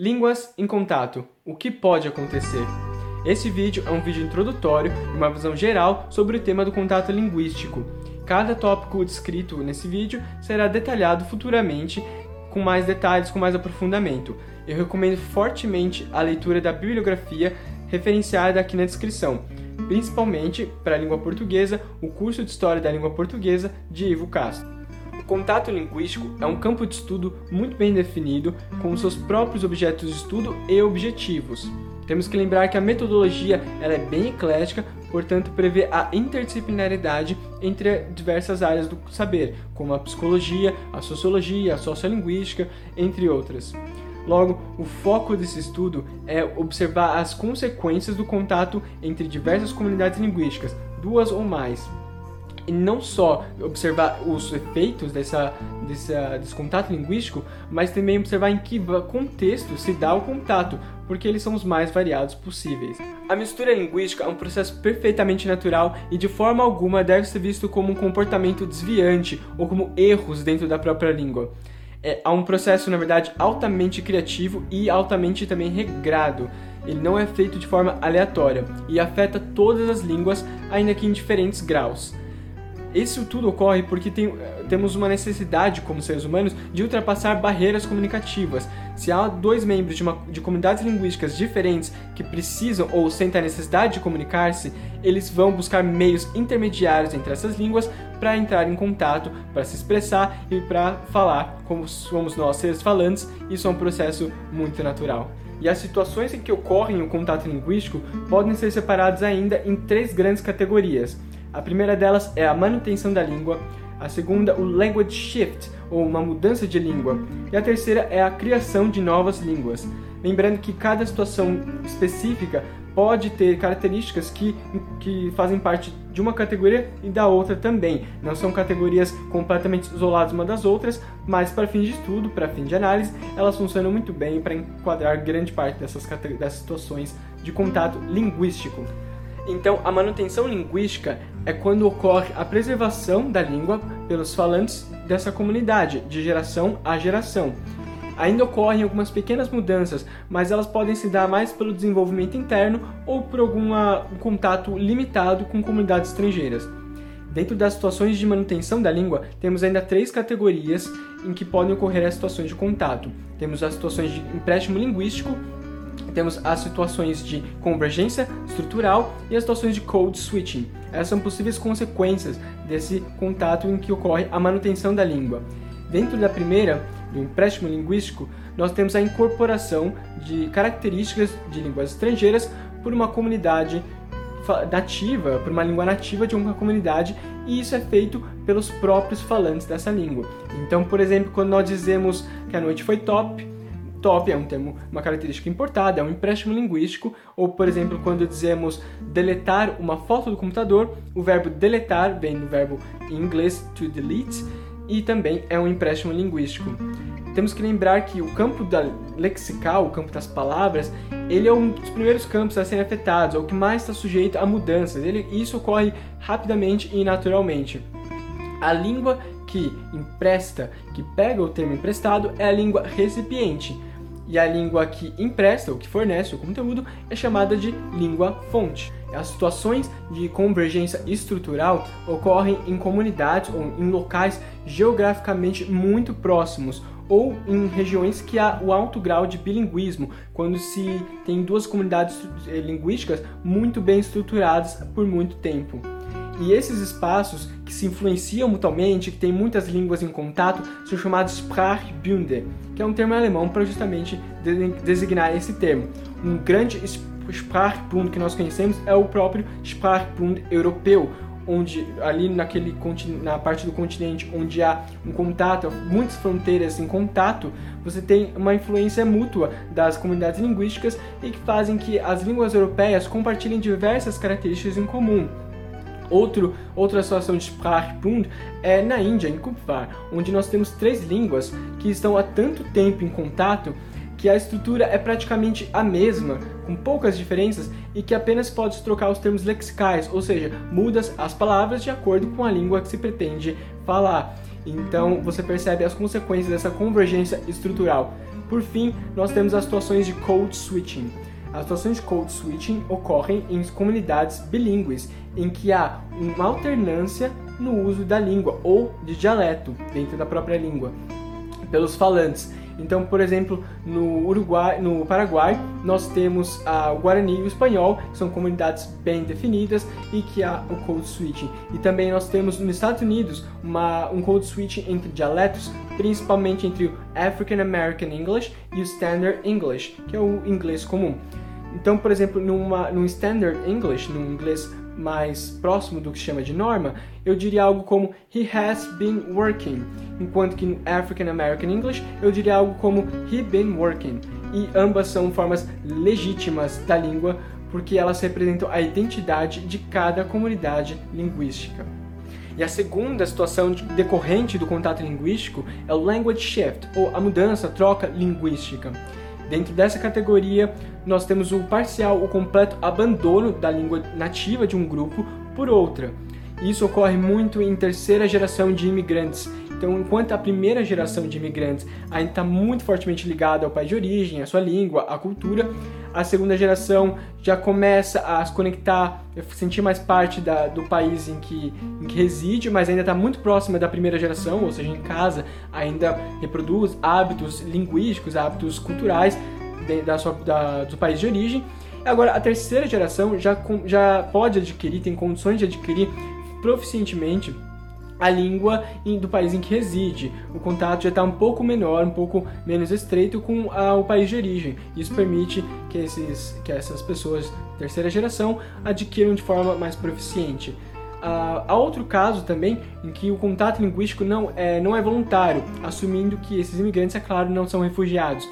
Línguas em contato. O que pode acontecer? Esse vídeo é um vídeo introdutório e uma visão geral sobre o tema do contato linguístico. Cada tópico descrito nesse vídeo será detalhado futuramente com mais detalhes, com mais aprofundamento. Eu recomendo fortemente a leitura da bibliografia referenciada aqui na descrição, principalmente para a língua portuguesa, o curso de História da Língua Portuguesa de Ivo Castro contato linguístico é um campo de estudo muito bem definido, com seus próprios objetos de estudo e objetivos. Temos que lembrar que a metodologia ela é bem eclética, portanto prevê a interdisciplinaridade entre diversas áreas do saber, como a psicologia, a sociologia, a sociolinguística, entre outras. Logo, o foco desse estudo é observar as consequências do contato entre diversas comunidades linguísticas, duas ou mais, e não só observar os efeitos dessa, dessa, desse contato linguístico, mas também observar em que contexto se dá o contato, porque eles são os mais variados possíveis. A mistura linguística é um processo perfeitamente natural e de forma alguma deve ser visto como um comportamento desviante ou como erros dentro da própria língua. É, há um processo, na verdade, altamente criativo e altamente também regrado. Ele não é feito de forma aleatória e afeta todas as línguas, ainda que em diferentes graus. Isso tudo ocorre porque tem, temos uma necessidade, como seres humanos, de ultrapassar barreiras comunicativas. Se há dois membros de, uma, de comunidades linguísticas diferentes que precisam ou sentem a necessidade de comunicar-se, eles vão buscar meios intermediários entre essas línguas para entrar em contato, para se expressar e para falar como somos nós seres falantes. Isso é um processo muito natural. E as situações em que ocorrem o contato linguístico podem ser separadas ainda em três grandes categorias. A primeira delas é a manutenção da língua, a segunda, o language shift, ou uma mudança de língua, e a terceira é a criação de novas línguas. Lembrando que cada situação específica pode ter características que, que fazem parte de uma categoria e da outra também. Não são categorias completamente isoladas uma das outras, mas para fins de estudo, para fim de análise, elas funcionam muito bem para enquadrar grande parte dessas, dessas situações de contato linguístico. Então, a manutenção linguística é quando ocorre a preservação da língua pelos falantes dessa comunidade, de geração a geração. Ainda ocorrem algumas pequenas mudanças, mas elas podem se dar mais pelo desenvolvimento interno ou por algum contato limitado com comunidades estrangeiras. Dentro das situações de manutenção da língua, temos ainda três categorias em que podem ocorrer as situações de contato. Temos as situações de empréstimo linguístico, temos as situações de convergência estrutural e as situações de code switching. Essas são possíveis consequências desse contato em que ocorre a manutenção da língua. Dentro da primeira, do empréstimo linguístico, nós temos a incorporação de características de línguas estrangeiras por uma comunidade nativa, por uma língua nativa de uma comunidade, e isso é feito pelos próprios falantes dessa língua. Então, por exemplo, quando nós dizemos que a noite foi top, top é um termo, uma característica importada, é um empréstimo linguístico, ou por exemplo, quando dizemos deletar uma foto do computador, o verbo deletar vem do verbo em inglês to delete e também é um empréstimo linguístico. Temos que lembrar que o campo da lexical, o campo das palavras, ele é um dos primeiros campos a serem afetados, é o que mais está sujeito a mudanças. Ele, isso ocorre rapidamente e naturalmente. A língua que empresta, que pega o termo emprestado, é a língua recipiente e a língua que empresta ou que fornece o conteúdo é chamada de língua fonte. As situações de convergência estrutural ocorrem em comunidades ou em locais geograficamente muito próximos ou em regiões que há o alto grau de bilinguismo, quando se tem duas comunidades eh, linguísticas muito bem estruturadas por muito tempo. E esses espaços que se influenciam mutuamente, que têm muitas línguas em contato, são chamados Sprachbünde, que é um termo alemão para justamente designar esse termo. Um grande Sprachbund que nós conhecemos é o próprio Sprachbund europeu, onde ali naquele na parte do continente onde há um contato, muitas fronteiras em contato, você tem uma influência mútua das comunidades linguísticas e que fazem que as línguas europeias compartilhem diversas características em comum. Outro, outra situação de Sprachbund é na Índia, em Kupfar, onde nós temos três línguas que estão há tanto tempo em contato que a estrutura é praticamente a mesma, com poucas diferenças, e que apenas pode trocar os termos lexicais, ou seja, muda as palavras de acordo com a língua que se pretende falar. Então você percebe as consequências dessa convergência estrutural. Por fim, nós temos as situações de code switching. As situações de code switching ocorrem em comunidades bilíngues, em que há uma alternância no uso da língua ou de dialeto dentro da própria língua pelos falantes. Então, por exemplo, no Uruguai, no Paraguai, nós temos ah, o Guarani e o Espanhol, que são comunidades bem definidas e que há o code switching. E também nós temos nos Estados Unidos uma, um code switching entre dialetos, principalmente entre o African American English e o Standard English, que é o inglês comum. Então, por exemplo, numa, num Standard English, num inglês mais próximo do que se chama de norma, eu diria algo como he has been working, enquanto que no African American English eu diria algo como he been working. E ambas são formas legítimas da língua porque elas representam a identidade de cada comunidade linguística. E a segunda situação decorrente do contato linguístico é o language shift, ou a mudança, troca linguística. Dentro dessa categoria, nós temos o parcial, o completo abandono da língua nativa de um grupo por outra. Isso ocorre muito em terceira geração de imigrantes. Então, enquanto a primeira geração de imigrantes ainda está muito fortemente ligada ao país de origem, à sua língua, à cultura, a segunda geração já começa a se conectar, sentir mais parte da, do país em que, em que reside, mas ainda está muito próxima da primeira geração, ou seja, em casa, ainda reproduz hábitos linguísticos, hábitos culturais de, da sua, da, do país de origem. Agora, a terceira geração já, já pode adquirir, tem condições de adquirir proficientemente a língua do país em que reside. O contato já está um pouco menor, um pouco menos estreito com a, o país de origem. Isso permite que, esses, que essas pessoas terceira geração adquiram de forma mais proficiente. Uh, há outro caso também em que o contato linguístico não é, não é voluntário, assumindo que esses imigrantes, é claro, não são refugiados.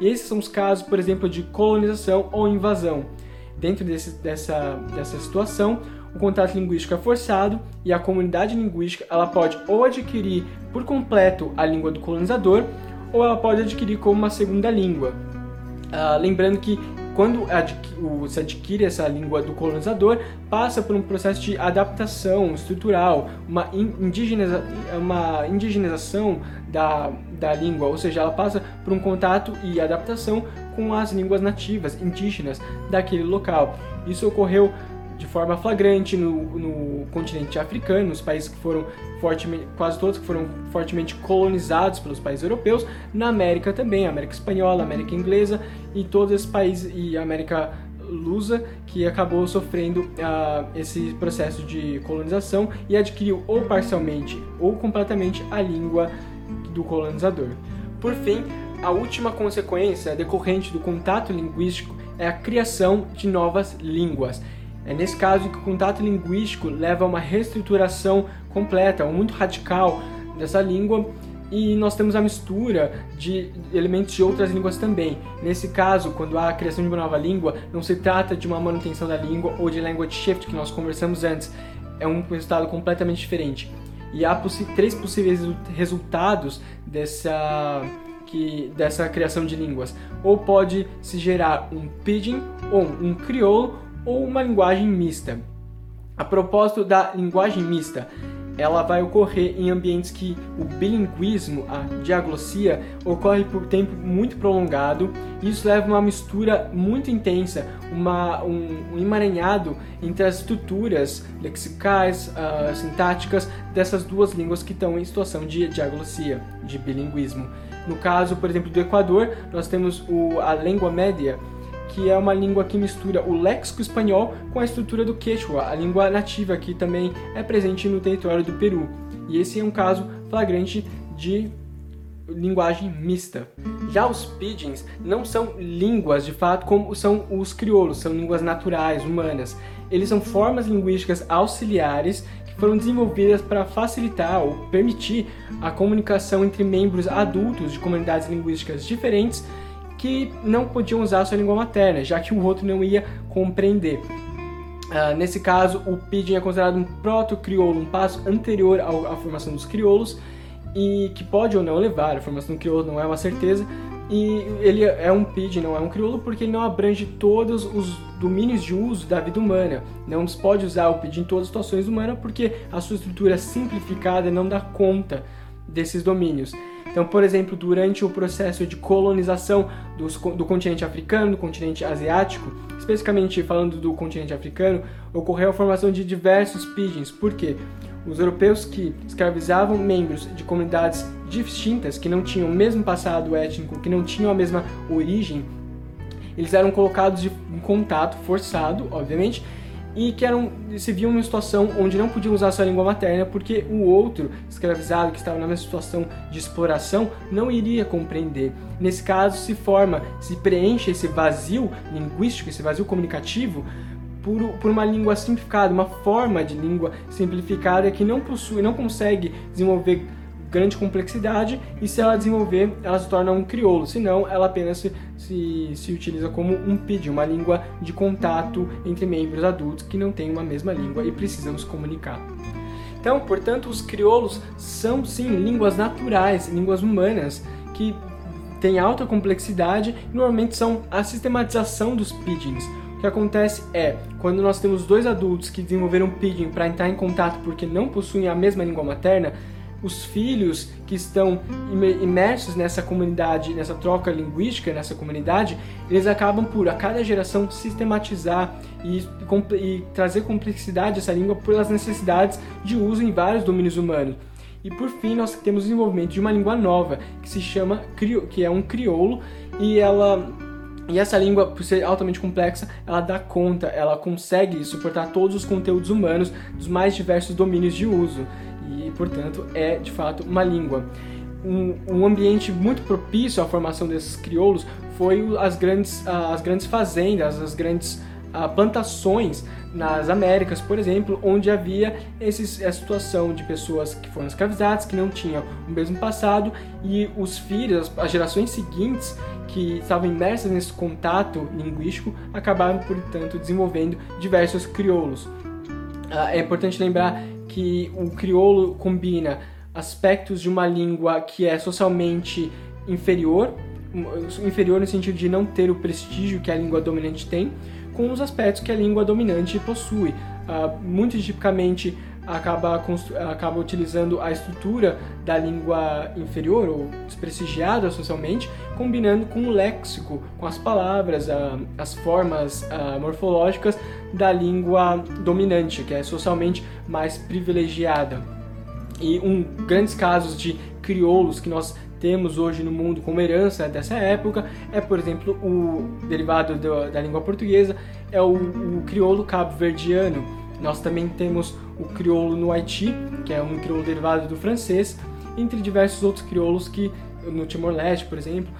E esses são os casos, por exemplo, de colonização ou invasão. Dentro desse, dessa, dessa situação, o contato linguístico é forçado e a comunidade linguística ela pode ou adquirir por completo a língua do colonizador ou ela pode adquirir como uma segunda língua. Uh, lembrando que quando se adquire essa língua do colonizador, passa por um processo de adaptação estrutural, uma, indigeniza, uma indigenização da, da língua, ou seja, ela passa por um contato e adaptação com as línguas nativas, indígenas daquele local. Isso ocorreu de forma flagrante no, no continente africano, nos países que foram fortemente, quase todos que foram fortemente colonizados pelos países europeus, na América também, América Espanhola, América Inglesa e todos esses países e América lusa que acabou sofrendo uh, esse processo de colonização e adquiriu ou parcialmente ou completamente a língua do colonizador. Por fim, a última consequência decorrente do contato linguístico é a criação de novas línguas. É nesse caso que o contato linguístico leva a uma reestruturação completa, ou muito radical dessa língua, e nós temos a mistura de elementos de outras línguas também. Nesse caso, quando há a criação de uma nova língua, não se trata de uma manutenção da língua ou de language shift que nós conversamos antes. É um resultado completamente diferente. E há possi três possíveis resultados dessa que dessa criação de línguas. Ou pode se gerar um pidgin ou um crioulo ou uma linguagem mista. A propósito da linguagem mista, ela vai ocorrer em ambientes que o bilinguismo, a diaglossia, ocorre por tempo muito prolongado. Isso leva a uma mistura muito intensa, uma, um, um emaranhado entre as estruturas lexicais, uh, sintáticas dessas duas línguas que estão em situação de diaglossia, de bilinguismo. No caso, por exemplo, do Equador, nós temos o, a língua média, que é uma língua que mistura o léxico espanhol com a estrutura do quechua, a língua nativa que também é presente no território do Peru. E esse é um caso flagrante de linguagem mista. Já os pidgins não são línguas de fato como são os crioulos, são línguas naturais, humanas. Eles são formas linguísticas auxiliares que foram desenvolvidas para facilitar ou permitir a comunicação entre membros adultos de comunidades linguísticas diferentes que não podiam usar sua língua materna, já que o outro não ia compreender. Uh, nesse caso, o pidgin é considerado um proto-crioulo, um passo anterior à formação dos crioulos, e que pode ou não levar a formação do crioulo, não é uma certeza, e ele é um pidgin, não é um crioulo, porque ele não abrange todos os domínios de uso da vida humana. Não se pode usar o pidgin em todas as situações humanas, porque a sua estrutura simplificada não dá conta desses domínios. Então, por exemplo, durante o processo de colonização do, do continente africano, do continente asiático, especificamente falando do continente africano, ocorreu a formação de diversos pidgins. Por quê? Os europeus que escravizavam membros de comunidades distintas, que não tinham o mesmo passado étnico, que não tinham a mesma origem, eles eram colocados em contato forçado, obviamente, e que eram, se viam numa situação onde não podiam usar sua língua materna porque o outro escravizado que estava na mesma situação de exploração não iria compreender. Nesse caso, se forma, se preenche esse vazio linguístico, esse vazio comunicativo por, por uma língua simplificada, uma forma de língua simplificada que não possui, não consegue desenvolver grande complexidade e se ela desenvolver, ela se torna um crioulo, senão ela apenas se, se, se utiliza como um PID, uma língua de contato entre membros adultos que não têm uma mesma língua e precisam se comunicar. Então, portanto, os crioulos são sim línguas naturais, línguas humanas, que têm alta complexidade e normalmente são a sistematização dos pidgins. O que acontece é, quando nós temos dois adultos que desenvolveram pidgin para entrar em contato porque não possuem a mesma língua materna, os filhos que estão imersos nessa comunidade, nessa troca linguística, nessa comunidade, eles acabam por, a cada geração, sistematizar e, e trazer complexidade a essa língua pelas necessidades de uso em vários domínios humanos. E por fim, nós temos o desenvolvimento de uma língua nova, que se chama, que é um crioulo, e ela e essa língua, por ser altamente complexa, ela dá conta, ela consegue suportar todos os conteúdos humanos dos mais diversos domínios de uso e, portanto, é de fato uma língua. Um, um, ambiente muito propício à formação desses crioulos foi as grandes, as grandes fazendas, as grandes plantações nas Américas, por exemplo, onde havia esses, a situação de pessoas que foram escravizadas, que não tinham o mesmo passado, e os filhos, as gerações seguintes, que estavam imersas nesse contato linguístico, acabaram, portanto, desenvolvendo diversos crioulos. Ah, é importante lembrar que o crioulo combina aspectos de uma língua que é socialmente inferior, inferior no sentido de não ter o prestígio que a língua dominante tem, com os aspectos que a língua dominante possui. Uh, muito tipicamente acaba, acaba utilizando a estrutura da língua inferior ou desprestigiada socialmente, combinando com o léxico, com as palavras, uh, as formas uh, morfológicas da língua dominante, que é socialmente mais privilegiada. E um grandes casos de crioulos que nós temos hoje no mundo como herança dessa época é, por exemplo, o derivado do, da língua portuguesa é o, o crioulo cabo-verdiano. Nós também temos o crioulo no Haiti, que é um crioulo derivado do francês, entre diversos outros crioulos que no Timor-Leste, por exemplo,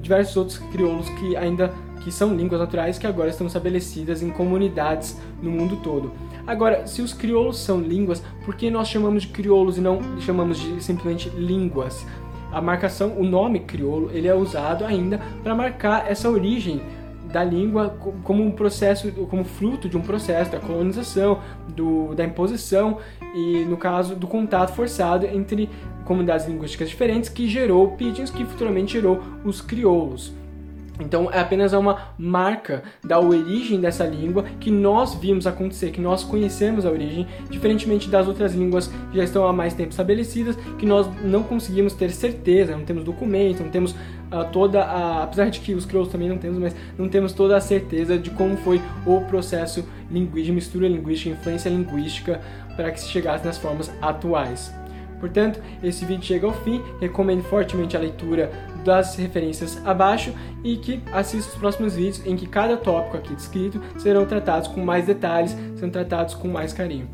diversos outros crioulos que ainda que são línguas naturais que agora estão estabelecidas em comunidades no mundo todo. Agora, se os crioulos são línguas, por que nós chamamos de crioulos e não chamamos de simplesmente línguas? A marcação, o nome crioulo, ele é usado ainda para marcar essa origem da língua como um processo, como fruto de um processo da colonização, do, da imposição e, no caso, do contato forçado entre comunidades linguísticas diferentes que gerou pidgins, que futuramente gerou os crioulos. Então é apenas uma marca da origem dessa língua que nós vimos acontecer, que nós conhecemos a origem, diferentemente das outras línguas que já estão há mais tempo estabelecidas, que nós não conseguimos ter certeza, não temos documento, não temos uh, toda a. Apesar de que os crioulos também não temos, mas não temos toda a certeza de como foi o processo de mistura linguística, influência linguística, para que se chegasse nas formas atuais. Portanto, esse vídeo chega ao fim. Recomendo fortemente a leitura das referências abaixo e que assista os próximos vídeos em que cada tópico aqui descrito serão tratados com mais detalhes, serão tratados com mais carinho.